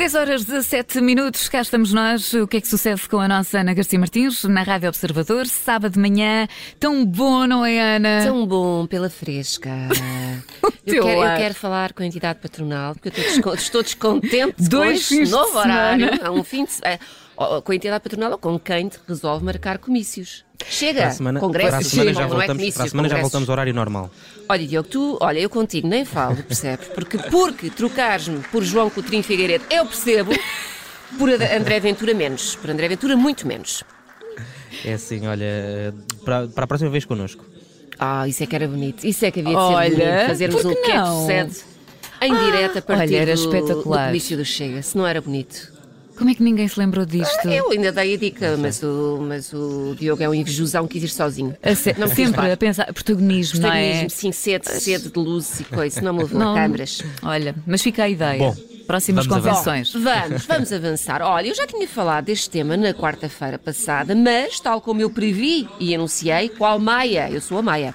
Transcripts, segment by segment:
10 horas 17 minutos, cá estamos nós. O que é que sucede com a nossa Ana Garcia Martins na Rádio Observador? Sábado de manhã, tão bom, não é, Ana? Tão bom pela fresca. eu, quero, eu quero falar com a entidade patronal, porque eu estou, estou descontente Dois com este novo horário. Há um fim de semana. Com a entidade patronal ou com quem te resolve marcar comícios. Chega, Para a semana, congressos, para a semana já não é voltamos, comícios, para a semana já voltamos ao horário normal. Olha, Diogo, tu, olha, eu contigo nem falo, percebes? Porque, porque trocares-me por João Coutinho Figueiredo, eu percebo, por André Ventura menos. Por André Ventura, muito menos. É assim, olha, para, para a próxima vez connosco. Ah, isso é que era bonito. Isso é que havia de Olha, ser bonito. Fazermos um que que é que não? sucede em direto a partir olha, era do, espetacular. do comício do Chega. Se não era bonito. Como é que ninguém se lembrou disto? Eu ainda dei a dica, mas o, mas o Diogo é um invejosão, quis ir sozinho. A se- Não sempre a pensar, protagonismo, não é? Protagonismo, sim, sede, sede de luz e coisa. Não me levou Não. a câmaras. Olha, mas fica a ideia. Bom, Próximas vamos convenções. Vamos, vamos avançar. Olha, eu já tinha falado deste tema na quarta-feira passada, mas, tal como eu previ e anunciei, qual Maia? Eu sou a Maia.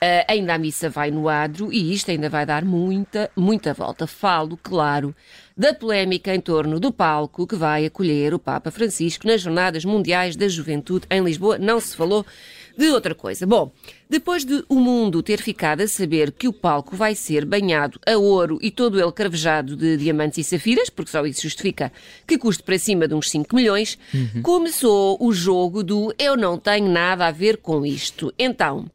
Ah, ainda a missa vai no adro e isto ainda vai dar muita, muita volta. Falo, claro, da polémica em torno do palco que vai acolher o Papa Francisco nas Jornadas Mundiais da Juventude em Lisboa. Não se falou de outra coisa. Bom, depois de o mundo ter ficado a saber que o palco vai ser banhado a ouro e todo ele cravejado de diamantes e safiras, porque só isso justifica que custe para cima de uns 5 milhões, começou o jogo do eu não tenho nada a ver com isto. Então,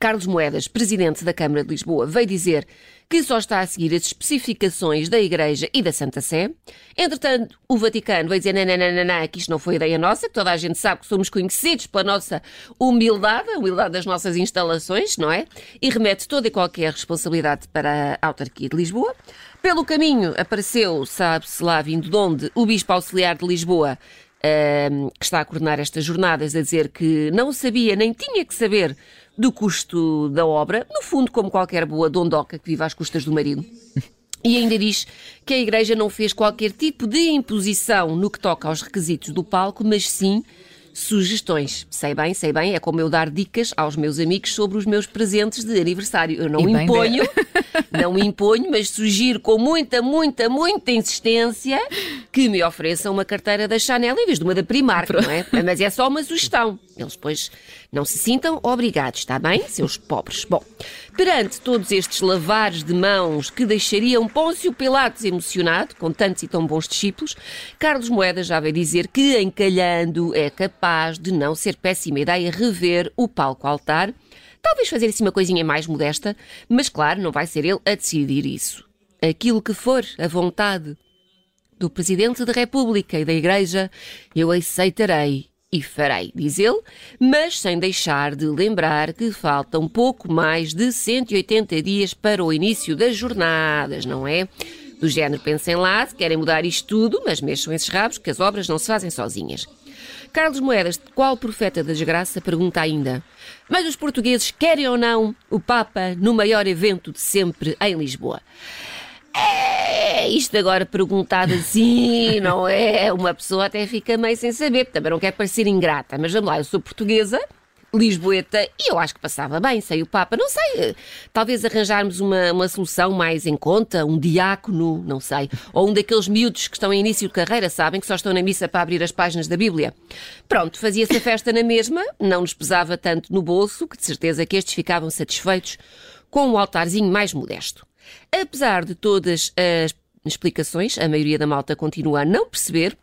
Carlos Moedas, presidente da Câmara de Lisboa, veio dizer que só está a seguir as especificações da Igreja e da Santa Sé. Entretanto, o Vaticano veio dizer: não, não, não, não, que isto não foi ideia nossa, que toda a gente sabe que somos conhecidos pela nossa humildade, a humildade das nossas instalações, não é? E remete toda e qualquer responsabilidade para a autarquia de Lisboa. Pelo caminho apareceu, sabe-se lá vindo de onde, o Bispo Auxiliar de Lisboa, ehm, que está a coordenar estas jornadas, a dizer que não sabia nem tinha que saber do custo da obra, no fundo, como qualquer boa dondoca que vive às custas do marido. E ainda diz que a Igreja não fez qualquer tipo de imposição no que toca aos requisitos do palco, mas sim sugestões. Sei bem, sei bem, é como eu dar dicas aos meus amigos sobre os meus presentes de aniversário. Eu não imponho, não imponho, mas sugiro com muita, muita, muita insistência que me ofereçam uma carteira da Chanel em vez de uma da Primark, não é? Mas é só uma sugestão. Eles depois não se sintam obrigados, está bem, seus pobres? Bom, perante todos estes lavares de mãos que deixariam Pôncio Pilatos emocionado, com tantos e tão bons discípulos, Carlos Moedas já veio dizer que, encalhando, é capaz de não ser péssima ideia rever o palco-altar, talvez fazer assim uma coisinha mais modesta, mas claro, não vai ser ele a decidir isso. Aquilo que for a vontade do Presidente da República e da Igreja, eu aceitarei e farei, diz ele, mas sem deixar de lembrar que faltam pouco mais de 180 dias para o início das jornadas, não é? Do género, pensem lá, se querem mudar isto tudo, mas mexam esses rabos, que as obras não se fazem sozinhas. Carlos Moedas, qual profeta da desgraça, pergunta ainda: Mas os portugueses querem ou não o Papa no maior evento de sempre em Lisboa? É, isto agora perguntado assim, não é? Uma pessoa até fica meio sem saber, também não quer parecer ingrata, mas vamos lá, eu sou portuguesa, lisboeta, e eu acho que passava bem, sei o Papa, não sei, eh, talvez arranjarmos uma, uma solução mais em conta, um diácono, não sei, ou um daqueles miúdos que estão em início de carreira, sabem, que só estão na missa para abrir as páginas da Bíblia. Pronto, fazia-se a festa na mesma, não nos pesava tanto no bolso, que de certeza que estes ficavam satisfeitos com um altarzinho mais modesto. Apesar de todas as explicações, a maioria da malta continua a não perceber,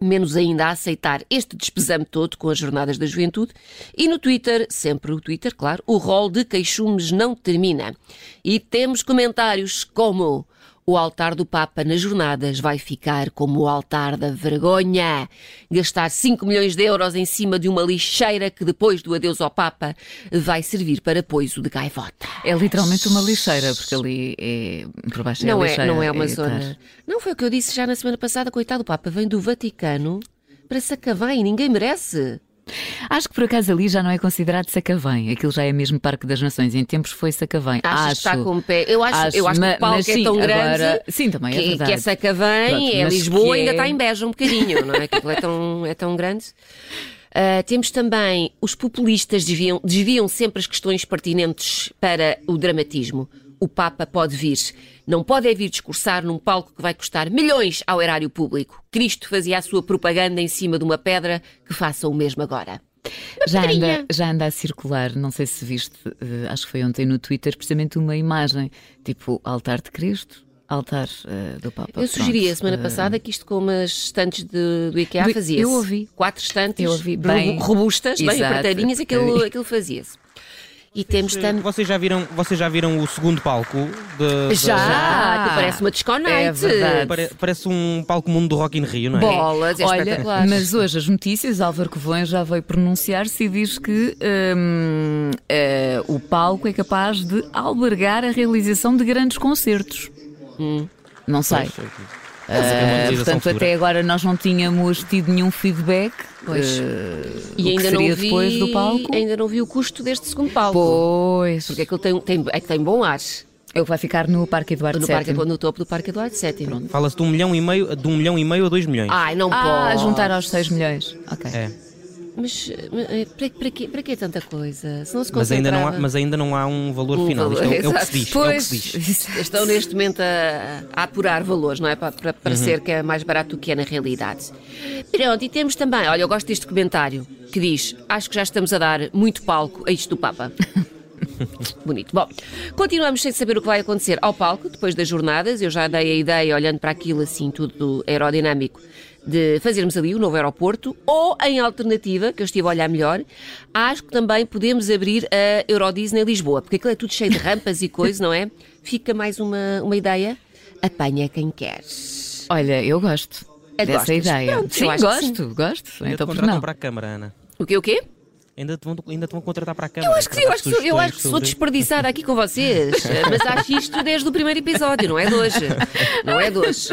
menos ainda a aceitar este despesame todo com as jornadas da juventude. E no Twitter, sempre o Twitter, claro, o rol de queixumes não termina. E temos comentários como. O altar do Papa nas jornadas vai ficar como o altar da vergonha. Gastar 5 milhões de euros em cima de uma lixeira que depois do adeus ao Papa vai servir para poiso de gaivota. É literalmente uma lixeira, porque ali é. Por baixo Não é, a é, lixeira, não é uma é zona. estar- Não foi o que eu disse já na semana passada, coitado, o Papa vem do Vaticano para Sacavém, ninguém merece. Acho que por acaso ali já não é considerado Sacavém. Aquilo já é mesmo Parque das Nações. Em tempos foi Sacavém. Achas acho. que está com o pé? Eu acho, eu acho que o palco mas é sim, tão grande agora- sim, também é que, verdade. que é Sacavém, Pronto, é Lisboa, que ainda é- está em Beja um bocadinho, não é? Que aquilo é tão, é tão grande. Uh, temos também os populistas desviam, desviam sempre as questões pertinentes para o dramatismo. O Papa pode vir. Não pode é vir discursar num palco que vai custar milhões ao erário público. Cristo fazia a sua propaganda em cima de uma pedra, que faça o mesmo agora. Já anda, já anda a circular, não sei se viste, uh, acho que foi ontem no Twitter, precisamente uma imagem, tipo altar de Cristo, altar uh, do Papa. Eu sugeri a semana uh, passada que isto com umas estantes de, do IKEA fazia-se. Eu ouvi. Quatro estantes eu ouvi bem, robustas, bem apertadinhas, aquilo, aquilo fazia-se. E temos também. Vocês já viram, vocês já viram o segundo palco? De, já, já. Que parece uma disco night. É Pare, parece um palco mundo do Rock in Rio, não é? Bolas, é Olha, mas hoje as notícias, Álvaro Covões já veio pronunciar-se e diz que hum, uh, o palco é capaz de albergar a realização de grandes concertos. Hum. Não sei. Uh, portanto, futura. até agora nós não tínhamos tido nenhum feedback. Pois. Uh, e ainda não vi, depois do palco. Ainda não vi o custo deste segundo palco. Pois. Porque aquilo tem, tem, é que tem bom ar. Ele vai ficar no Parque Eduardo no VII. Parque, no topo do Parque Eduardo VII. Fala-se de um milhão e meio, de um milhão e meio a dois milhões. Ai, não ah, pode. juntar aos 6 milhões. Ok. É. Mas eh, para, para, quê, para quê tanta coisa? Se não se mas, ainda não há, mas ainda não há um valor um final. Valor, Isto é, é, o que se diz. Pois, é que se diz. Estão neste momento a, a, apurar valores, não é? Para, para parecer uhum. que é mais barato do que é na realidade. Pronto, e temos também, olha, eu gosto deste comentário que diz: Acho que já estamos a dar muito palco a isto do Papa. Bonito. Bom, continuamos sem saber o que vai acontecer ao palco depois das jornadas. Eu já dei a ideia, olhando para aquilo assim, tudo aerodinâmico, de fazermos ali o novo aeroporto, ou em alternativa, que eu estive a olhar melhor, acho que também podemos abrir a Euro Disney Lisboa, porque aquilo é tudo cheio de rampas e coisas, não é? Fica mais uma, uma ideia. Apanha quem quer. Olha, eu gosto é dessa gostas? ideia. Pronto, sim, gosto, gosto. Então, por não. para a Câmara, Ana. O quê, o quê? Ainda te, vão, ainda te vão contratar para a Câmara. Eu acho que sim, eu acho que, sou, eu acho que sou desperdiçada aqui com vocês, mas acho isto desde o primeiro episódio, não é de hoje. Não é de hoje.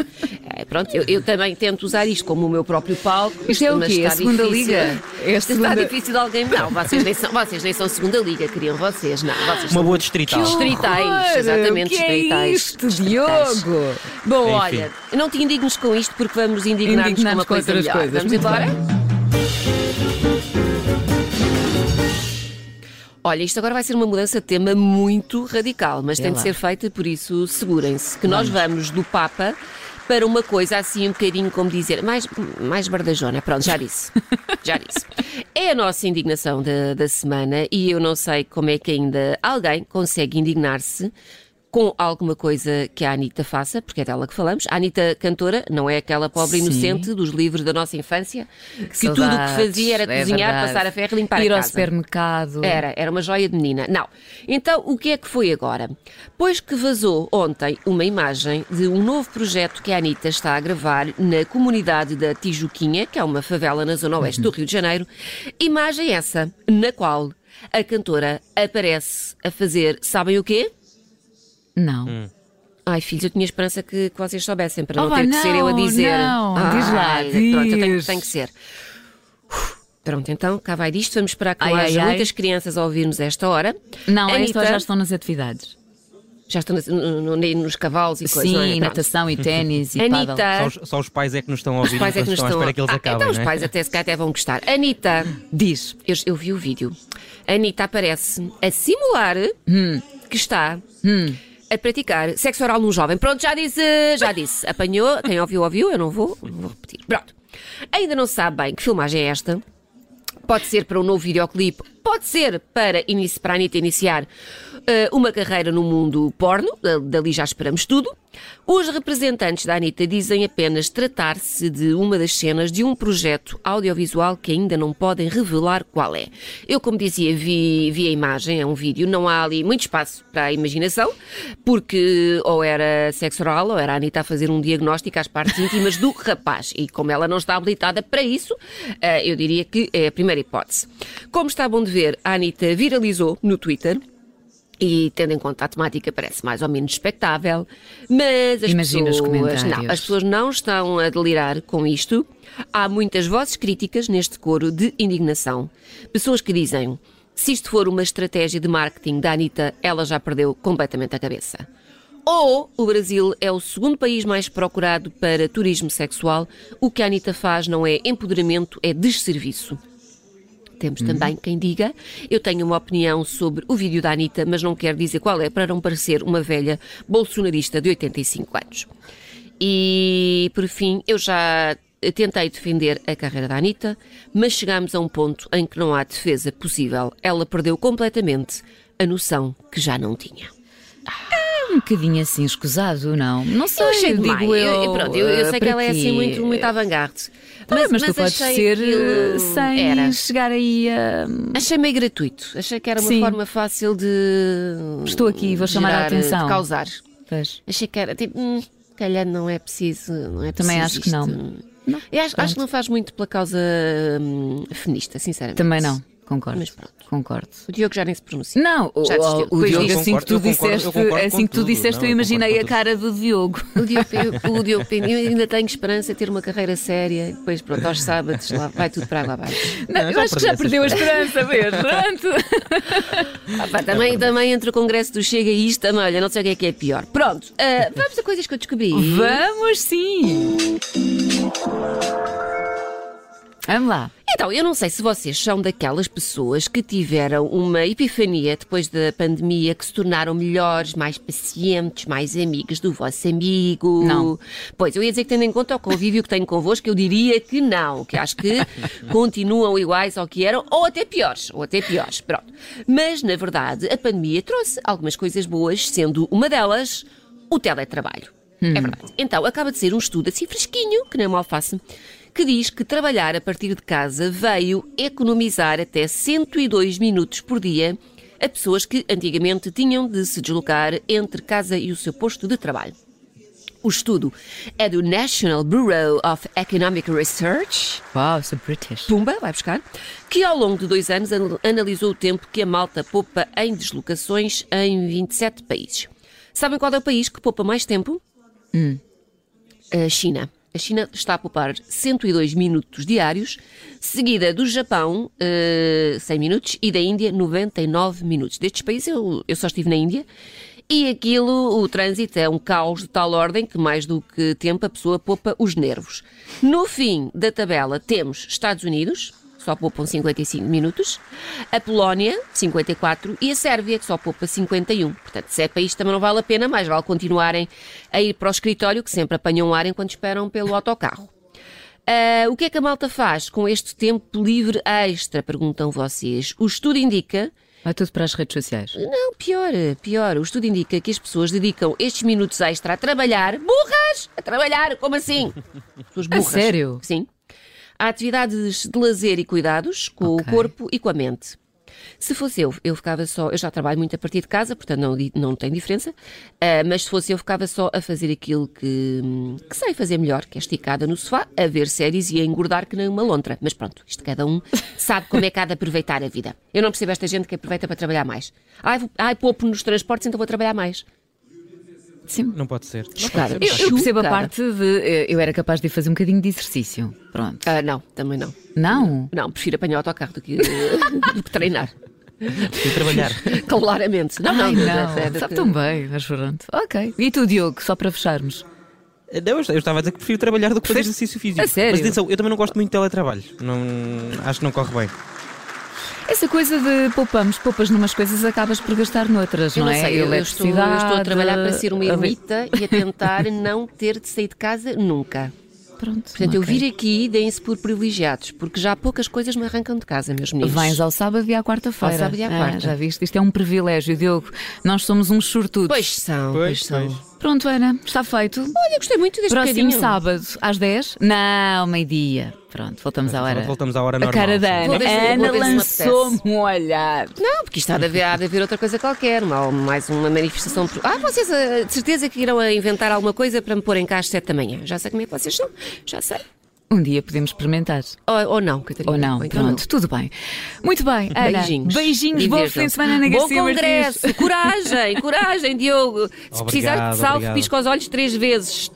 É, pronto, eu, eu, também tento usar isto como o meu próprio palco. Isto é o quê? A segunda difícil. liga? É a segunda... Está difícil de alguém. Não, vocês nem, são, vocês nem são segunda liga, queriam vocês. Não, vocês Uma boa distrital. Distritais, exatamente, que distritais. É isto, Diogo? Bom, Enfim. olha, não te indignes com isto porque vamos indignar-nos com uma com coisa melhor. Coisas. Vamos embora? Olha, isto agora vai ser uma mudança de tema muito radical, mas é tem lá. de ser feita, por isso segurem-se, que vamos. nós vamos do Papa para uma coisa assim um bocadinho como dizer, mais, mais bardajona. Pronto, já disse. Já disse. É a nossa indignação da, da semana e eu não sei como é que ainda alguém consegue indignar-se com alguma coisa que a Anitta faça, porque é dela que falamos. A Anitta, cantora, não é aquela pobre Sim. inocente dos livros da nossa infância, que, que tudo o que fazia era é cozinhar, verdade. passar a ferro e limpar Ir a casa. ao supermercado. Era, era uma joia de menina. Não. Então, o que é que foi agora? Pois que vazou ontem uma imagem de um novo projeto que a Anitta está a gravar na comunidade da Tijuquinha, que é uma favela na zona oeste do Rio de Janeiro. Imagem essa, na qual a cantora aparece a fazer, sabem o quê? Não. Hum. Ai, filhos, eu tinha esperança que, que vocês soubessem, para oh, não ter não, que ser eu a dizer. Não, diz lá, diz. Pronto, eu tenho, tenho que ser. Pronto, então, cá vai disto. Vamos esperar que ai, haja ai, muitas ai. crianças a ouvir-nos esta hora. Não, Anitta, já estão nas atividades. Já estão no, no, nos cavalos e coisas, Sim, é? natação e ténis e Anitta, só, só, os pais é que nos estão a ouvir, os pais é que nos estão a esperar que eles ah, acabem, Então os é? pais até se até vão gostar. Anitta, diz, eu, eu vi o vídeo. Anitta aparece a simular hum. que está... Hum a praticar sexo oral num jovem. Pronto, já disse, já disse. Apanhou, quem ouviu, ouviu, eu não vou, não vou repetir. Pronto. Ainda não se sabe bem que filmagem é esta. Pode ser para um novo videoclipe, pode ser para, para a Anitta iniciar uma carreira no mundo porno, dali já esperamos tudo. Os representantes da Anitta dizem apenas tratar-se de uma das cenas de um projeto audiovisual que ainda não podem revelar qual é. Eu, como dizia, vi, vi a imagem, é um vídeo, não há ali muito espaço para a imaginação, porque ou era sexo oral ou era a Anitta a fazer um diagnóstico às partes íntimas do rapaz. E como ela não está habilitada para isso, uh, eu diria que é a primeira hipótese. Como está bom de ver, a Anitta viralizou no Twitter e tendo em conta a temática parece mais ou menos expectável, mas as Imagina pessoas, não, as pessoas não estão a delirar com isto. Há muitas vozes críticas neste coro de indignação. Pessoas que dizem: se isto for uma estratégia de marketing da Anitta, ela já perdeu completamente a cabeça. Ou o Brasil é o segundo país mais procurado para turismo sexual. O que a Anitta faz não é empoderamento, é desserviço. Temos também quem diga, eu tenho uma opinião sobre o vídeo da Anitta, mas não quero dizer qual é para não parecer uma velha bolsonarista de 85 anos. E, por fim, eu já tentei defender a carreira da Anitta, mas chegamos a um ponto em que não há defesa possível. Ela perdeu completamente a noção que já não tinha. Um bocadinho assim escusado, não? Não sei, Eu achei digo eu. Eu- pronto, eu, eu eh, sei que para ela é assim muito, muito avant-garde. Tá bem, mas, tu podes ser eh, sem Era. chegar aí a. Achei meio gratuito. Achei que era uma Sim. forma fácil de. Estou aqui, vou chamar a gerar, atenção. De causar. Pois. Achei que era tipo. Hum, calhar não é preciso. Não é Também preciso acho que não. isto. Não, Eu acho, acho que não faz muito pela causa hum, feminista, sinceramente. Também não, concordo. Mas pronto. Concordo. O Diogo já nem se pronuncia. Não, o, o, Diogo, diz. assim que tu disseste, concordo assim que tu tudo. disseste, Não, eu imaginei a cara do Diogo. O Diogo, o Diogo eu ainda tenho esperança de ter uma carreira séria. Depois, pronto, aos sábados lá vai tudo para água abaixo. Não, Não, eu acho que já perdi perdeu a esperança? Pronto. Ah, pá, também, também entre o Congresso do Chega e isto, também, olha, não sei o que é que é pior. Pronto, ah, vamos a coisas que eu descobri. Vamos sim! Vamos lá. Então, eu não sei se vocês são daquelas pessoas que tiveram uma epifania depois da pandemia, que se tornaram melhores, mais pacientes, mais amigos do vosso amigo. Não. Pois, eu ia dizer que tendo em conta o convívio que tenho convosco, eu diria que não, que acho que continuam iguais ao que eram, ou até piores, ou até piores, pronto. Mas, na verdade, a pandemia trouxe algumas coisas boas, sendo uma delas o teletrabalho. É verdade. Então, acaba de ser um estudo assim fresquinho, que nem uma alface, que diz que trabalhar a partir de casa veio economizar até 102 minutos por dia a pessoas que antigamente tinham de se deslocar entre casa e o seu posto de trabalho. O estudo é do National Bureau of Economic Research, Uau, sou British. Pumba, vai buscar, que ao longo de dois anos anal- analisou o tempo que a malta poupa em deslocações em 27 países. Sabem qual é o país que poupa mais tempo? A China. A China está a poupar 102 minutos diários, seguida do Japão, eh, 100 minutos, e da Índia, 99 minutos. Destes países eu, eu só estive na Índia. E aquilo, o trânsito é um caos de tal ordem que mais do que tempo a pessoa poupa os nervos. No fim da tabela temos Estados Unidos, só poupam 55 minutos, a Polónia, 54, e a Sérvia, que só poupa 51. Portanto, se é para isto também não vale a pena, mais vale continuarem a ir para o escritório, que sempre apanham ar enquanto esperam pelo autocarro. Ah, o que é que a malta faz com este tempo livre extra? Perguntam vocês. O estudo indica Vai tudo para as redes sociais. não, pior, pior. O estudo indica que as pessoas dedicam estes minutos extra a trabalhar. Burras! A trabalhar, como assim? Pessoas A burras. sério? Sim. Há atividades de lazer e cuidados com Ok. o corpo e com a mente. Se fosse eu, eu ficava só. Eu já trabalho muito a partir de casa, portanto não, não tem diferença. ah, mas se fosse eu, ficava só a fazer aquilo que, que sei fazer melhor, que é esticada no sofá, a ver séries e a engordar que nem uma lontra. Mas pronto, isto cada um sabe como é que há de aproveitar a vida. Eu não percebo esta gente que aproveita para trabalhar mais. Ai, vou- ai poupo nos transportes, então vou trabalhar mais. Sim. Não pode ser. Não Claro. pode ser. Eu, eu percebo a parte de. eh, Eu era capaz de ir fazer um bocadinho de exercício. Pronto. Ah, não, também não. Não? Não, prefiro apanhar o autocarro do que, do que treinar. E trabalhar. Claramente. Não, Ai, não, não. da- da- Sabe tão bem, mas pronto. Ok. E tu, Diogo, só para fecharmos? Não, eu estava a dizer que prefiro trabalhar do que fazer exercício físico. A sério? Mas atenção, eu também não gosto muito de teletrabalho. Não, acho que não corre bem. Essa coisa de poupamos, poupas numas coisas, acabas por gastar noutras, Eu não, não é? sei, eu, eu estou, eu estou a trabalhar para ser uma ermita e a tentar não ter de sair de casa nunca. Pronto. Portanto, eu ok. vir aqui, deem-se por privilegiados, porque já poucas coisas me arrancam de casa, meus meninos. Vens ao sábado e à quarta-feira. Ao sábado e à Ah, quarta. já viste? Isto é um privilégio, Diogo. Nós somos uns sortudos. Pois são, pois, são. Pronto, Ana, está feito. Olha, gostei muito deste Próximo bocadinho. sábado, às 10? Não, meio-dia. Pronto, voltamos à hora. Voltamos à hora A normal. cara da. Ana. Vou ver se- A vou Ana ver se me lançou-me um olhar. Não, porque isto há de haver, há de haver outra coisa qualquer, mal- mais uma manifestação. por- Ah, vocês ah, de certeza que irão a inventar alguma coisa para me porem cá às 7 da manhã. Já sei como é que vocês são, já sei. Um dia podemos experimentar. Ou, ou não, Catarina. Ou não, então pronto, tudo bem. Muito bem, Ana. Beijinhos. Beijinhos, bom fim de semana na Bom Garcia congresso, Martins. coragem, coragem, Diogo. Se precisar Obrigado, de salvo, obrigado. pisca os olhos três vezes.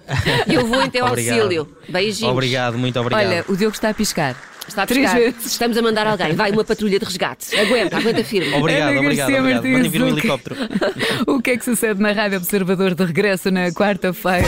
E eu vou em teu auxílio. Beijinhos. Obrigado, muito obrigado. Olha, o Diogo está a piscar. Está a Três pescar. vezes. Estamos a mandar alguém. Vai uma patrulha de resgate. Aguenta, aguenta firme. Obrigado, Ana obrigado, Garcia obrigado. Martins, Mandem vir um helicóptero. O que é que sucede na Rádio Observador de regresso na quarta-feira?